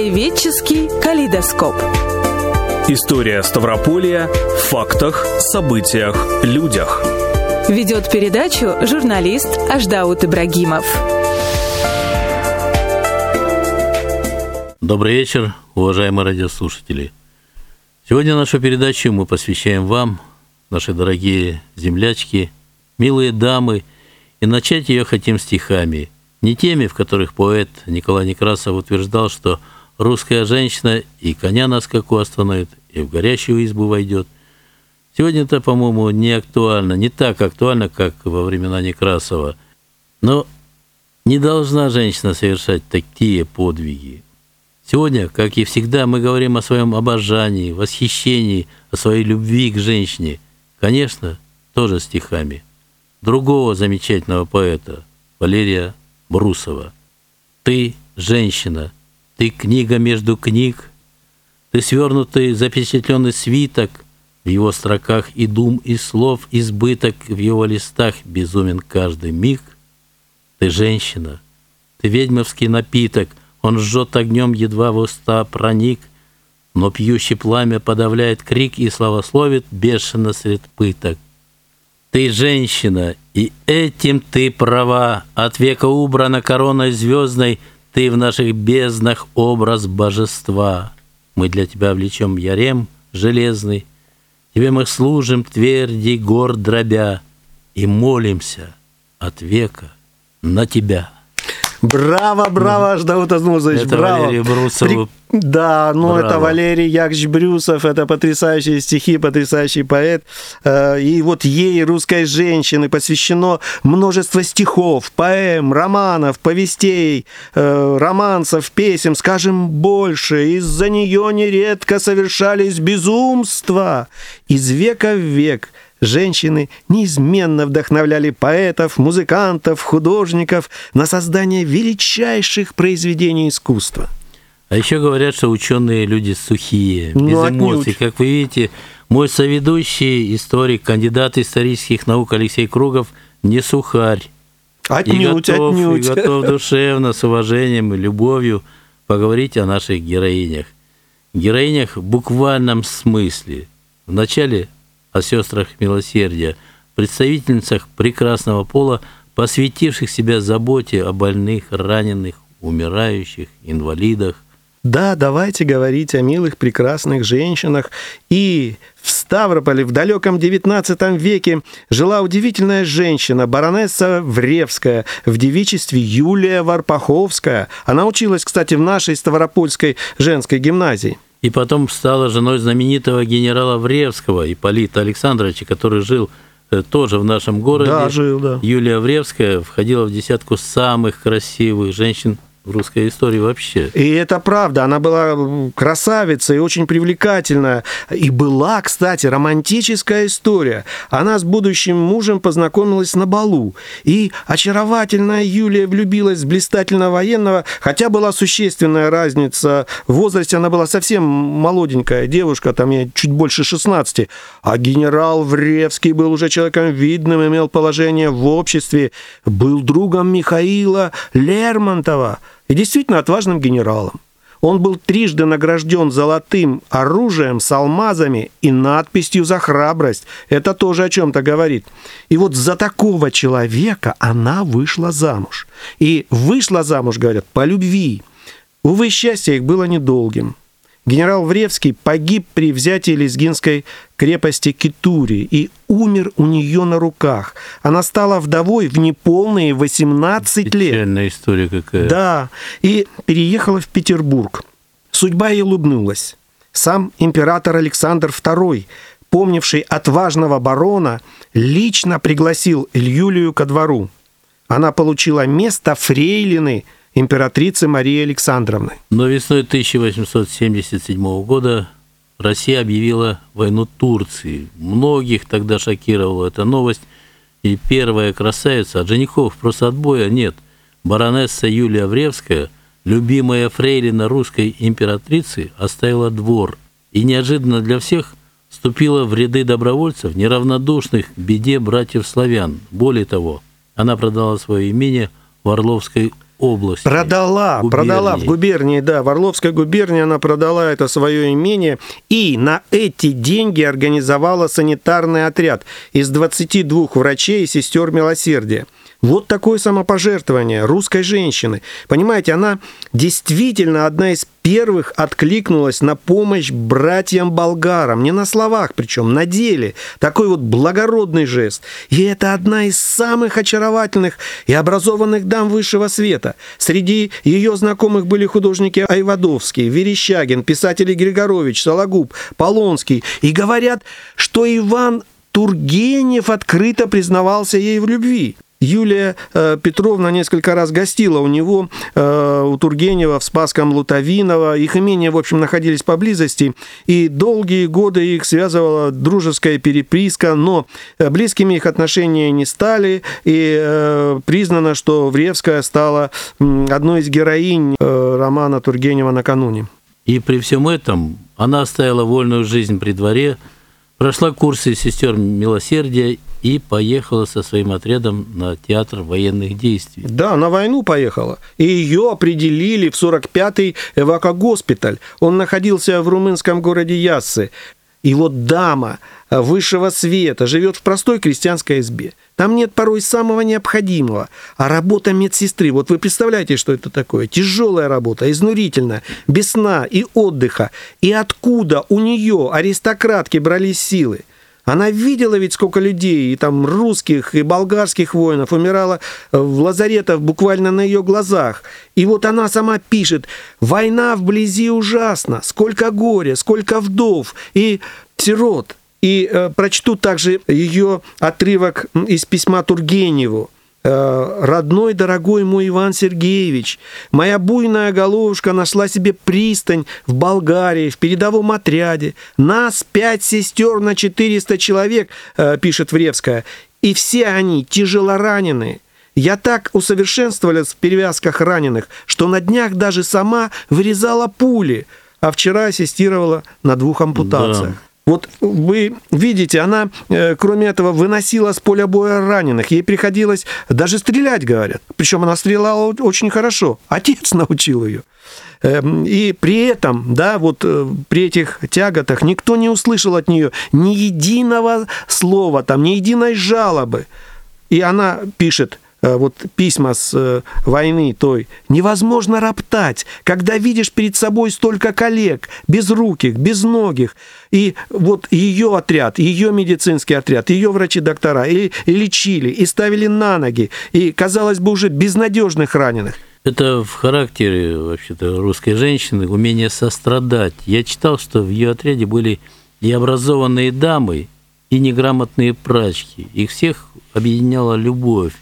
Краеведческий калейдоскоп. История Ставрополья в фактах, событиях, людях. Ведет передачу журналист Аждаут Ибрагимов. Добрый вечер, уважаемые радиослушатели. Сегодня нашу передачу мы посвящаем вам, наши дорогие землячки, милые дамы, и начать ее хотим стихами – не теми, в которых поэт Николай Некрасов утверждал, что русская женщина и коня на скаку остановит, и в горящую избу войдет. Сегодня это, по-моему, не актуально, не так актуально, как во времена Некрасова. Но не должна женщина совершать такие подвиги. Сегодня, как и всегда, мы говорим о своем обожании, восхищении, о своей любви к женщине. Конечно, тоже стихами. Другого замечательного поэта, Валерия Брусова. Ты женщина, ты книга между книг, ты свернутый запечатленный свиток, в его строках и дум, и слов избыток, в его листах безумен каждый миг. Ты женщина, ты ведьмовский напиток, он жжет огнем, едва в уста проник, но пьющий пламя подавляет крик и славословит бешено сред пыток. Ты женщина, и этим ты права. От века убрана короной звездной, ты в наших безднах образ божества. Мы для тебя влечем ярем железный, тебе мы служим тверди гор дробя и молимся от века на тебя. Браво, браво, Ждаут Азмузович, это браво. Валерий Брусов. При... Да, ну браво. это Валерий Яковлевич Брюсов, это потрясающие стихи, потрясающий поэт. Э, и вот ей, русской женщины, посвящено множество стихов, поэм, романов, повестей, э, романсов, песен, скажем больше. Из-за нее нередко совершались безумства. Из века в век – Женщины неизменно вдохновляли поэтов, музыкантов, художников на создание величайших произведений искусства. А еще говорят, что ученые люди сухие, Ну, без отнюдь. эмоций. Как вы видите, мой соведущий, историк, кандидат исторических наук Алексей Кругов не сухарь. и Отнюдь, готов, отнюдь. и готов душевно, с уважением и любовью поговорить о наших героинях. Героинях в буквальном смысле. Вначале о сестрах милосердия, представительницах прекрасного пола, посвятивших себя заботе о больных, раненых, умирающих, инвалидах. Да, давайте говорить о милых, прекрасных женщинах. И в Ставрополе в далеком XIX веке жила удивительная женщина, баронесса Вревская, в девичестве Юлия Варпаховская. Она училась, кстати, в нашей Ставропольской женской гимназии. И потом стала женой знаменитого генерала Вревского, Ипполита Александровича, который жил э, тоже в нашем городе. Да, жил, да. Юлия Вревская входила в десятку самых красивых женщин в русской истории вообще. И это правда, она была красавица и очень привлекательная. И была, кстати, романтическая история. Она с будущим мужем познакомилась на балу. И очаровательная Юлия влюбилась в блистательного военного, хотя была существенная разница в возрасте, она была совсем молоденькая девушка, там ей чуть больше 16. А генерал Вревский был уже человеком видным, имел положение в обществе, был другом Михаила Лермонтова и действительно отважным генералом. Он был трижды награжден золотым оружием с алмазами и надписью «За храбрость». Это тоже о чем-то говорит. И вот за такого человека она вышла замуж. И вышла замуж, говорят, по любви. Увы, счастье их было недолгим. Генерал Вревский погиб при взятии лезгинской крепости Китури и умер у нее на руках. Она стала вдовой в неполные 18 лет. Печальная история какая. Да, и переехала в Петербург. Судьба ей улыбнулась. Сам император Александр II, помнивший отважного барона, лично пригласил Юлию ко двору. Она получила место фрейлины императрицы Марии Александровны. Но весной 1877 года Россия объявила войну Турции. Многих тогда шокировала эта новость. И первая красавица, от женихов просто отбоя нет. Баронесса Юлия Вревская, любимая фрейлина русской императрицы, оставила двор. И неожиданно для всех вступила в ряды добровольцев, неравнодушных к беде братьев-славян. Более того, она продала свое имение в Орловской области. Продала, губернии. продала в губернии, да, в Орловской губернии она продала это свое имение и на эти деньги организовала санитарный отряд из 22 врачей и сестер милосердия. Вот такое самопожертвование русской женщины. Понимаете, она действительно одна из первых откликнулась на помощь братьям-болгарам. Не на словах, причем на деле. Такой вот благородный жест. И это одна из самых очаровательных и образованных дам высшего света. Среди ее знакомых были художники Айвадовский, Верещагин, писатели Григорович, Сологуб, Полонский. И говорят, что Иван Тургенев открыто признавался ей в любви. Юлия э, Петровна несколько раз гостила у него, э, у Тургенева, в Спасском Лутовиново. Их имения, в общем, находились поблизости, и долгие годы их связывала дружеская переписка, но э, близкими их отношения не стали, и признано, что Вревская стала одной из героинь романа Тургенева «Накануне». И при всем этом она оставила вольную жизнь при дворе, прошла курсы сестер милосердия и поехала со своим отрядом на театр военных действий. Да, на войну поехала. И ее определили в 45-й эвакогоспиталь. Он находился в румынском городе Яссы. И вот дама высшего света живет в простой крестьянской избе. Там нет порой самого необходимого. А работа медсестры, вот вы представляете, что это такое? Тяжелая работа, изнурительная, без сна и отдыха. И откуда у нее, аристократки, брались силы? Она видела ведь сколько людей, и там русских, и болгарских воинов умирало в лазаретах буквально на ее глазах. И вот она сама пишет, война вблизи ужасна, сколько горя, сколько вдов и сирот. И э, прочту также ее отрывок из письма Тургеневу. Э, родной, дорогой мой Иван Сергеевич, моя буйная головушка нашла себе пристань в Болгарии, в передовом отряде. Нас пять сестер на 400 человек, э, пишет Вревская, и все они тяжело ранены. Я так усовершенствовалась в перевязках раненых, что на днях даже сама вырезала пули, а вчера ассистировала на двух ампутациях. Да. Вот вы видите, она, э, кроме этого, выносила с поля боя раненых. Ей приходилось даже стрелять, говорят. Причем она стреляла очень хорошо. Отец научил ее. Эм, и при этом, да, вот э, при этих тяготах никто не услышал от нее ни единого слова, там, ни единой жалобы. И она пишет – вот письма с э, войны той, невозможно роптать, когда видишь перед собой столько коллег, безруких, безногих, и вот ее отряд, ее медицинский отряд, ее врачи-доктора и, и лечили, и ставили на ноги, и, казалось бы, уже безнадежных раненых. Это в характере вообще-то русской женщины умение сострадать. Я читал, что в ее отряде были и образованные дамы, и неграмотные прачки. Их всех объединяла любовь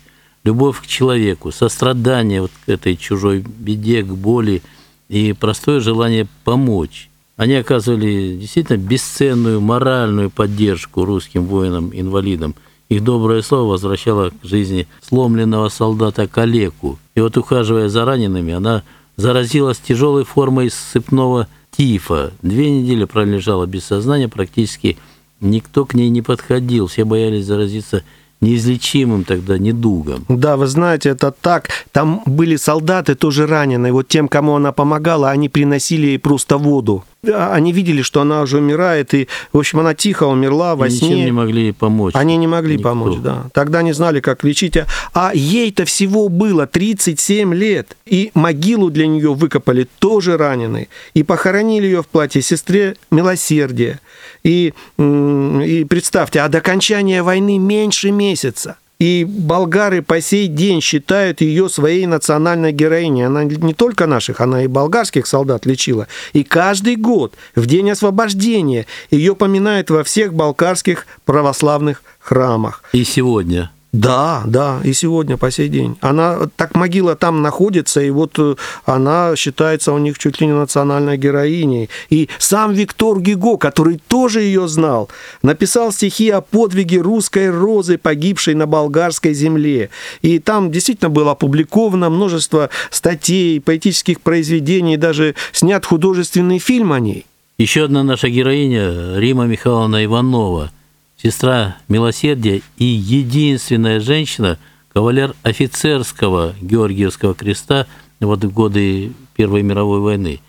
любовь к человеку, сострадание вот к этой чужой беде, к боли и простое желание помочь. Они оказывали действительно бесценную моральную поддержку русским воинам-инвалидам. Их доброе слово возвращало к жизни сломленного солдата калеку. И вот ухаживая за ранеными, она заразилась тяжелой формой сыпного тифа. Две недели пролежала без сознания, практически никто к ней не подходил. Все боялись заразиться неизлечимым тогда недугом. Да, вы знаете, это так. Там были солдаты тоже раненые. Вот тем, кому она помогала, они приносили ей просто воду. Они видели, что она уже умирает, и, в общем, она тихо умерла во и сне. Ничем не могли ей помочь. Они не могли Никто. помочь, да. Тогда не знали, как лечить. А, а ей-то всего было 37 лет. И могилу для нее выкопали тоже раненой. И похоронили ее в платье сестре милосердия. И, и представьте, а до окончания войны меньше месяца. И болгары по сей день считают ее своей национальной героиней. Она не только наших, она и болгарских солдат лечила. И каждый год, в день освобождения, ее поминают во всех болгарских православных храмах. И сегодня да, да, и сегодня по сей день. Она, так могила там находится, и вот э, она считается у них чуть ли не национальной героиней. И сам Виктор Гиго, который тоже ее знал, написал стихи о подвиге русской розы, погибшей на болгарской земле. И там действительно было опубликовано множество статей, поэтических произведений, даже снят художественный фильм о ней. Еще одна наша героиня, Рима Михайловна Иванова – сестра милосердия и единственная женщина, кавалер офицерского Георгиевского креста вот в годы Первой мировой войны.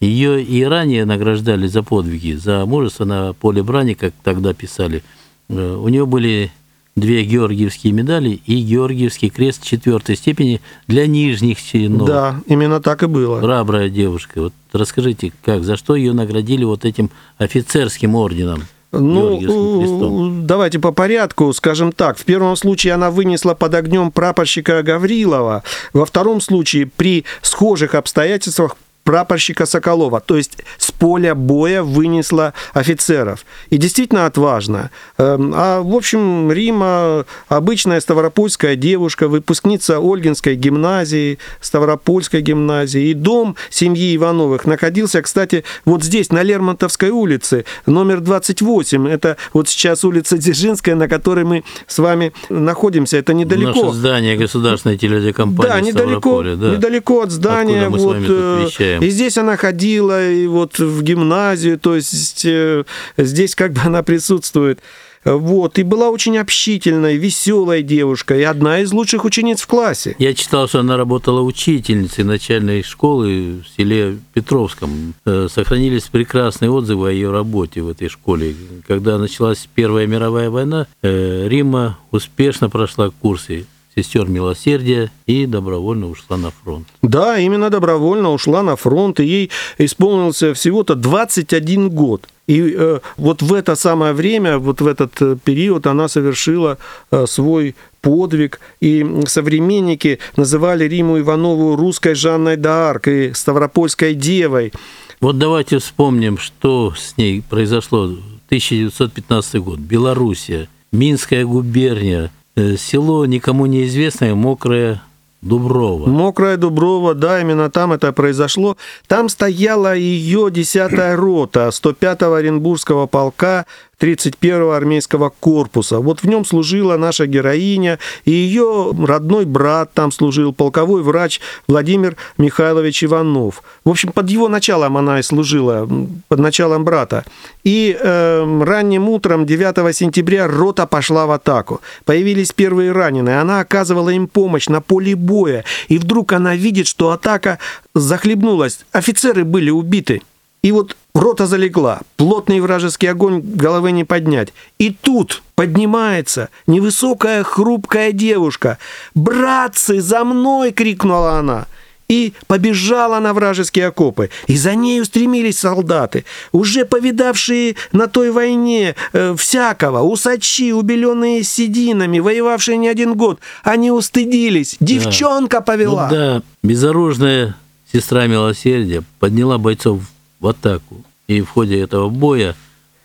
Ее и ранее награждали за подвиги, за мужество на поле брани, как тогда писали. Э, у нее были две георгиевские медали и георгиевский крест четвертой степени для нижних чинов. Да, именно так и было. Храбрая девушка. Вот расскажите, как, за что ее наградили вот этим офицерским орденом? Ну, давайте по порядку, скажем так. В первом случае она вынесла под огнем прапорщика Гаврилова. Во втором случае при схожих обстоятельствах прапорщика Соколова, то есть с поля боя вынесла офицеров. И действительно отважно. Эм, а, в общем, Рима обычная ставропольская девушка, выпускница Ольгинской гимназии, Ставропольской гимназии. И дом семьи Ивановых находился, кстати, вот здесь, на Лермонтовской улице, номер 28. Это вот сейчас улица Дзержинская, на которой мы с вами находимся. Это недалеко. Наше здание государственной телерадиокомпании Да, недалеко, да? недалеко от здания. Откуда мы вот, с вами тут э, вещаем. и здесь она ходила, и вот в гимназию, то есть э, здесь как бы она присутствует. Вот, и была очень общительной, веселой девушкой, и одна из лучших учениц в классе. Я читал, что она работала учительницей начальной школы в селе Петровском. Э, Сохранились прекрасные отзывы о ее работе в этой школе. Когда началась Первая мировая война, э, Рима успешно прошла курсы сестер милосердия и добровольно ушла на фронт. Да, именно добровольно ушла на фронт, и ей исполнился всего-то 21 год. И э, вот в это самое время, вот в этот э, период она совершила э, свой подвиг, и современники называли Риму Иванову русской Жанной д'Арк и Ставропольской девой. Вот давайте вспомним, что с ней произошло. 1915 год, Белоруссия, Минская губерния, село никому неизвестное, Мокрая Дуброва. Мокрая Дуброва, да, именно там это произошло. Там стояла ее 10-я рота 105-го Оренбургского полка 31-го армейского корпуса. Вот в нем служила наша героиня, и ее родной брат там служил, полковой врач Владимир Михайлович Иванов. В общем, под его началом она и служила, под началом брата. И э, ранним утром 9 сентября рота пошла в атаку. Появились первые раненые, она оказывала им помощь на поле боя, и вдруг она видит, что атака захлебнулась, офицеры были убиты. И вот рота залегла, плотный вражеский огонь головы не поднять. И тут поднимается невысокая хрупкая девушка. «Братцы, за мной!» — крикнула она. И побежала на вражеские окопы. И за ней устремились солдаты, уже повидавшие на той войне э, всякого, усачи, убеленные сединами, воевавшие не один год. Они устыдились. Девчонка повела. Ну да, безоружная сестра милосердия подняла бойцов в атаку. И в ходе этого боя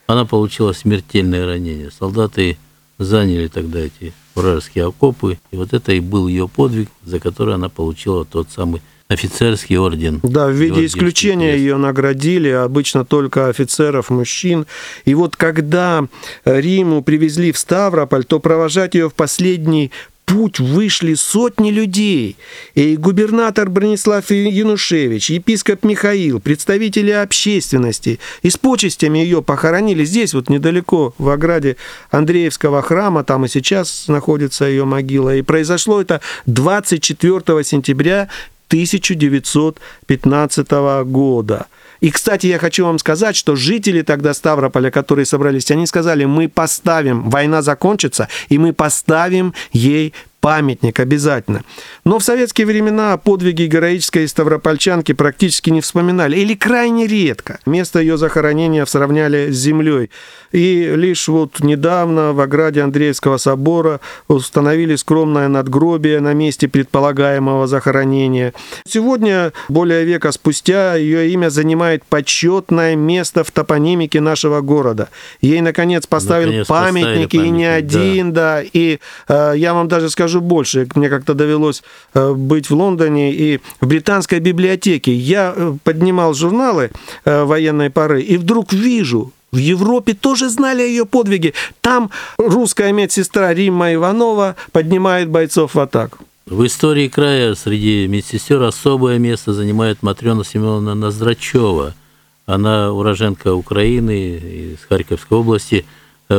она получила смертельное ранение. Солдаты заняли тогда эти вражеские окопы, и вот это и был ее подвиг, за который она получила тот самый офицерский орден. Да, в виде исключения крест. ее наградили, обычно только офицеров, мужчин. И вот когда Риму привезли в Ставрополь, то провожать ее в последний путь вышли сотни людей. И губернатор Бронислав Янушевич, епископ Михаил, представители общественности. И с почестями ее похоронили здесь, вот недалеко, в ограде Андреевского храма. Там и сейчас находится ее могила. И произошло это 24 сентября 1915 года. И, кстати, я хочу вам сказать, что жители тогда Ставрополя, которые собрались, они сказали, мы поставим, война закончится, и мы поставим ей памятник обязательно. Но в советские времена подвиги героической ставропольчанки практически не вспоминали, или крайне редко. Место ее захоронения сравняли с землей. И лишь вот недавно в ограде Андреевского собора установили скромное надгробие на месте предполагаемого захоронения. Сегодня, более века спустя, ее имя занимает почетное место в топонимике нашего города. Ей, наконец, поставили наконец, памятники, и не один, да. да. И э, я вам даже скажу, скажу больше. Мне как-то довелось э, быть в Лондоне и в британской библиотеке. Я э, поднимал журналы э, военной поры и вдруг вижу, в Европе тоже знали о ее подвиге. Там русская медсестра Римма Иванова поднимает бойцов в атаку. В истории края среди медсестер особое место занимает Матрена Семеновна Ноздрачева. Она уроженка Украины из Харьковской области –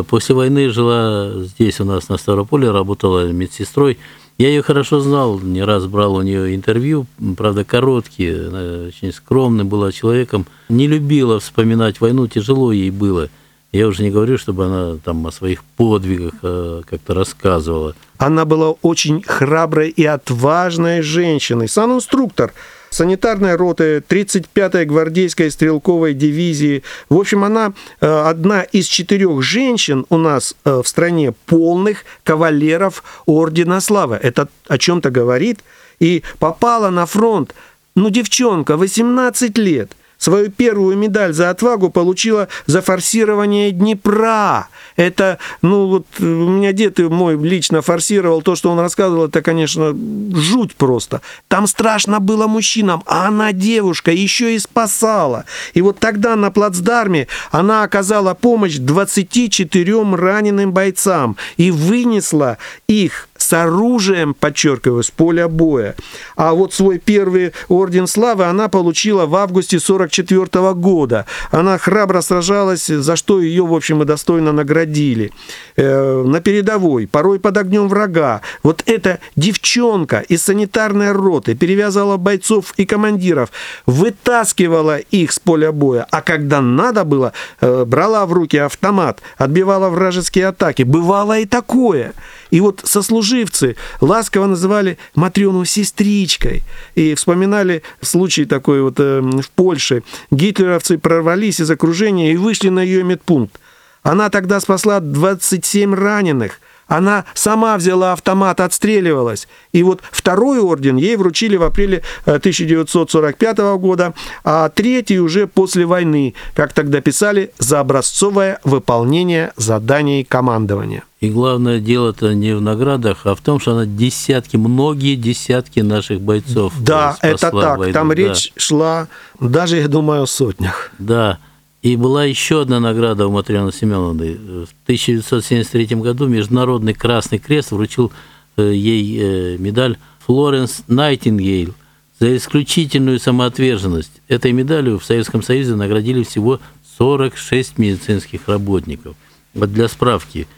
после войны жила здесь у нас на Ставрополе, работала медсестрой. Я ее хорошо знал, не раз брал у нее интервью, правда, короткие, она очень скромным была человеком, не любила вспоминать войну, тяжело ей было. Я уже не говорю, чтобы она там о своих подвигах э, как-то рассказывала. Она была очень храброй и отважной женщиной. Сан-инструктор санитарной роты 35-й гвардейской стрелковой дивизии. В общем, она э, одна из четырех женщин у нас э, в стране полных кавалеров Ордена Славы. Это о чем-то говорит. И попала на фронт, ну, девчонка, 18 лет – Свою первую медаль за отвагу получила за форсирование Днепра. Это, ну вот у меня дед мой лично форсировал то, что он рассказывал, это, конечно, жуть просто. Там страшно было мужчинам, а она девушка, еще и спасала. И вот тогда на плацдарме она оказала помощь 24 раненым бойцам и вынесла их с оружием, подчеркиваю, с поля боя. А вот свой первый орден славы она получила в августе 44 года. Она храбро сражалась, за что ее, в общем, и достойно наградили. Э, на передовой, порой под огнем врага. Вот эта девчонка из санитарной роты перевязала бойцов и командиров, вытаскивала их с поля боя, а когда надо было, э, брала в руки автомат, отбивала вражеские атаки. Бывало и такое. И вот сослуживцы ласково называли Матрёну сестричкой. И вспоминали случай такой вот э, в Польше. Гитлеровцы прорвались из окружения и вышли на ее медпункт. Она тогда спасла 27 раненых. Она сама взяла автомат, отстреливалась. И вот второй орден ей вручили в апреле 1945 э, года, а третий уже после войны, как тогда писали, за образцовое выполнение заданий командования. И главное дело-то не в наградах, а в том, что она десятки, многие десятки наших бойцов Да, это так. Войну. Там да. речь шла даже, я думаю, о сотнях. Да. И была еще одна награда у Матрианы Семеновны. В 1973 году Международный Красный Крест вручил э, ей э, медаль Флоренс Найтингейл за исключительную самоотверженность. Этой медалью в Советском Союзе наградили всего 46 медицинских работников. Вот для справки,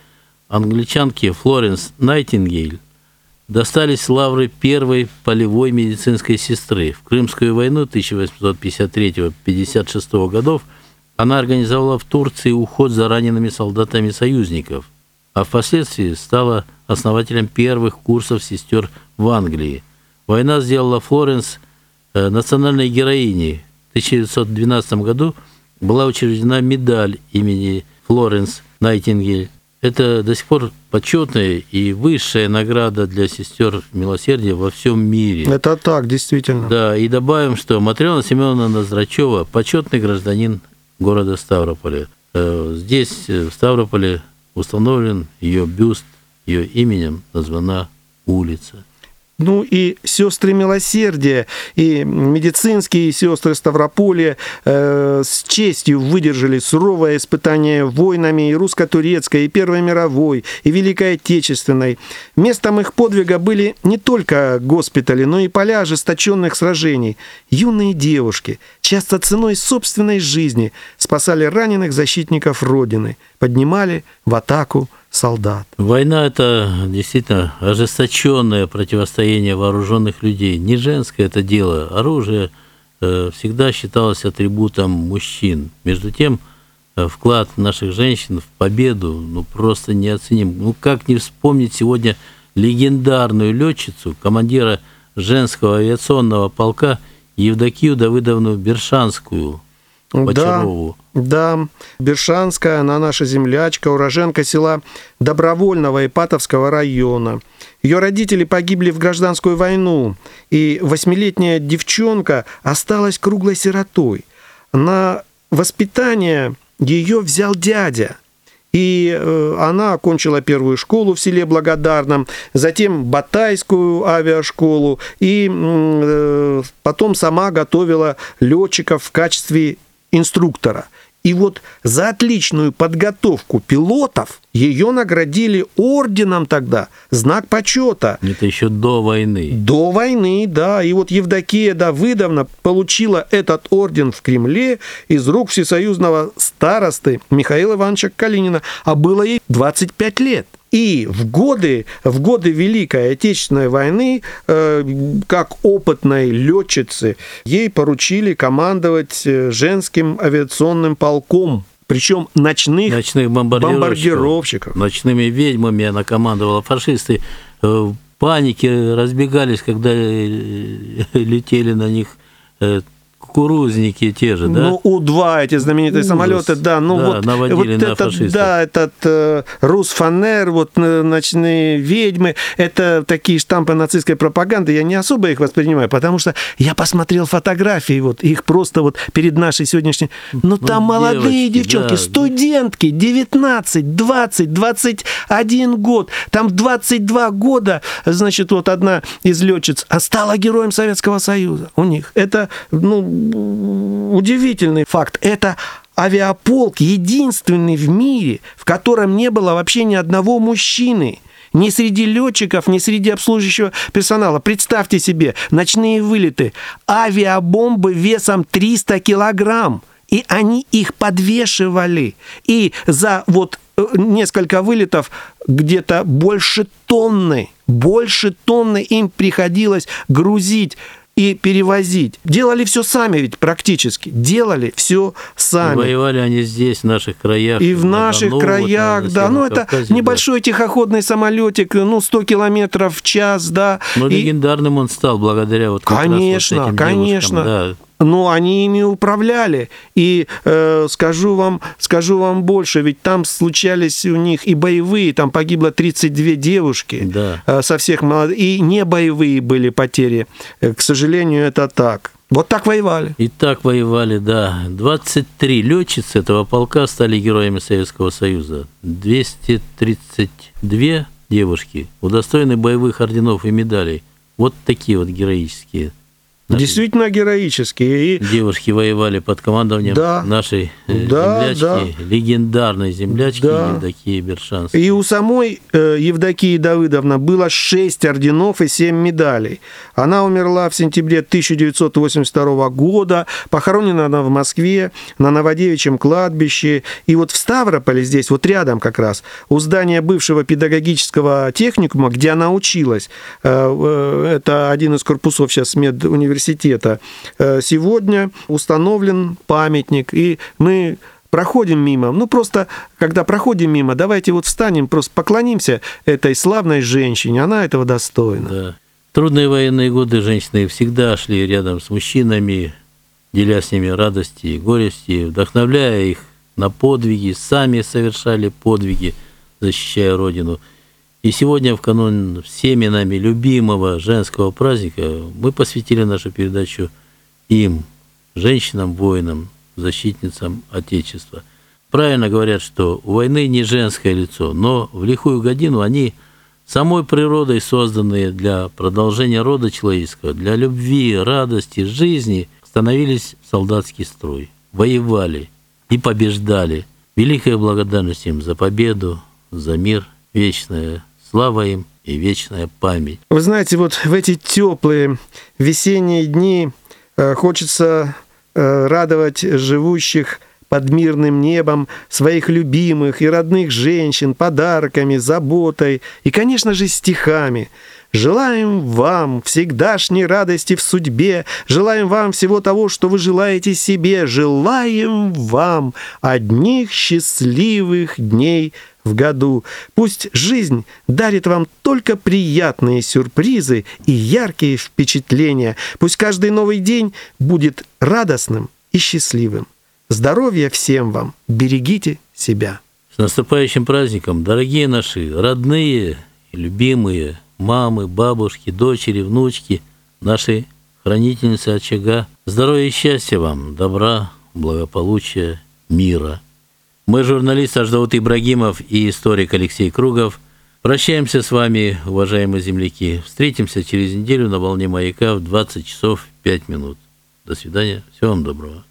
англичанке Флоренс Найтингейл достались лавры первой полевой медицинской сестры. В Крымскую войну 1853-56 годов – она организовала в Турции уход за ранеными солдатами союзников, а впоследствии стала основателем первых курсов сестер в Англии. Война сделала Флоренс э, национальной героиней. В 1912 году была учреждена медаль имени Флоренс Найтингель. Это до сих пор почетная и высшая награда для сестер милосердия во всем мире. Это так, действительно. Да, и добавим, что Матрена Семеновна Ноздрачева – почетный гражданин города Ставрополя. Э, здесь, э, в Ставрополе, установлен ее бюст, ее именем названа улица. Ну и сестры милосердия, и медицинские сестры Ставрополя э, с честью выдержали суровое испытание войнами и русско-турецкой, и Первой мировой, и Великой Отечественной. Местом их подвига были не только госпитали, но и поля ожесточенных сражений. Юные девушки, часто ценой собственной жизни, спасали раненых защитников Родины, поднимали в атаку солдат. Война – это действительно ожесточенное противостояние вооруженных людей. Не женское это дело. Оружие э, всегда считалось атрибутом мужчин. Между тем, э, вклад наших женщин в победу ну, просто неоценим. Ну, как не вспомнить сегодня легендарную летчицу, командира женского авиационного полка Евдокию Давыдовну Бершанскую, Бочарову. Да, да, Бершанская, она наша землячка, уроженка села Добровольного Ипатовского района. Ее родители погибли в гражданскую войну, и восьмилетняя девчонка осталась круглой сиротой. На воспитание ее взял дядя – и э, она окончила первую школу в селе Благодарном, затем Батайскую авиашколу, и э, потом сама готовила летчиков в качестве инструктора. И вот за отличную подготовку пилотов ее наградили орденом тогда, знак почета. Это еще до войны. До войны, да. И вот Евдокия Давыдовна получила этот орден в Кремле из рук всесоюзного старосты Михаила Ивановича Калинина, а было ей 25 лет. И в годы, в годы Великой Отечественной войны, э, как опытной летчице, ей поручили командовать э, женским авиационным полком. Причем ночных, Ночных бомбардировщиков. бомбардировщиков. Ночными ведьмами она командовала. Фашисты э, в панике разбегались, когда э, летели на них кукурузники те же, да? Ну, У-2, эти знаменитые Ужас. самолеты, да, ну Да, вот, наводили вот на этот, фашистов. да, этот э, Русфанер, вот э, ночные ведьмы, это такие штампы нацистской пропаганды, я не особо их воспринимаю, потому что я посмотрел фотографии, вот их просто вот перед нашей сегодняшней, ну там молодые девочки, девчонки, да. студентки, 19, 20, 21 год, там 22 года, значит, вот одна из летчиц а стала героем Советского Союза у них. Это, ну, удивительный факт. Это авиаполк единственный в мире, в котором не было вообще ни одного мужчины. Ни среди летчиков, ни среди обслуживающего персонала. Представьте себе, ночные вылеты, авиабомбы весом 300 килограмм. И они их подвешивали. И за вот э, несколько вылетов где-то больше тонны, больше тонны им приходилось грузить и перевозить. Делали все сами ведь практически. Делали все И сами. Воевали они здесь, в наших краях. И в на наших Дону, вот, краях, на да. Ну, это да. небольшой тихоходный самолетик, ну, 100 километров в час, да. Но И- легендарным он стал благодаря вот как раз вот Конечно, этим конечно. девушкам, да. Но они ими управляли. И э, скажу, вам, скажу вам больше, ведь там случались у них и боевые, там погибло 32 девушки Да. э, со всех молодых, и не боевые были потери. Э, К сожалению, это так. Вот так воевали. И так воевали, да. 23 летчицы этого полка стали героями Советского Союза. 232 девушки удостоены боевых орденов и медалей. Вот такие вот героические. Наши Действительно героические. И Девушки воевали под командованием Да. нашей э, Да, землячки, легендарной землячки Да. Евдокии Бершанской. И у самой э, Евдокии Давыдовна было 6 орденов и 7 медалей. Она умерла в сентябре 1982 года. Похоронена она в Москве на Новодевичьем кладбище. И вот в Ставрополе, здесь вот рядом как раз, у здания бывшего педагогического техникума, где она училась, э, э, это один из корпусов сейчас медуниверситета, э, сегодня установлен памятник. И мы проходим мимо. Ну, просто, когда проходим мимо, давайте вот встанем, просто поклонимся этой славной женщине. Она этого достойна. Да. Трудные военные годы женщины всегда шли рядом с мужчинами, деля с ними радости и горести, вдохновляя их на подвиги, сами совершали подвиги, защищая Родину. И сегодня, в канун всеми нами любимого женского праздника, мы посвятили нашу передачу им, женщинам-воинам, защитницам Отечества. Правильно говорят, что у войны не женское лицо, но в лихую годину они самой природой созданные для продолжения рода человеческого, для любви, радости, жизни, становились в солдатский строй, воевали и побеждали. Великая благодарность им за победу, за мир, вечная слава им и вечная память. Вы знаете, вот в эти теплые весенние дни э, хочется э, радовать живущих под мирным небом своих любимых и родных женщин подарками, заботой и, конечно же, стихами. Желаем вам всегдашней радости в судьбе, желаем вам всего того, что вы желаете себе, желаем вам одних счастливых дней в году. Пусть жизнь дарит вам только приятные сюрпризы и яркие впечатления. Пусть каждый новый день будет радостным и счастливым. Здоровья всем вам! Берегите себя! С наступающим праздником, дорогие наши родные и любимые мамы, бабушки, дочери, внучки, наши хранительницы очага. Здоровья и счастья вам, добра, благополучия, мира. Мы, журналист Аждаут Ибрагимов и историк Алексей Кругов, прощаемся с вами, уважаемые земляки. Встретимся через неделю на волне маяка в 20 часов 5 минут. До свидания. Всего вам доброго.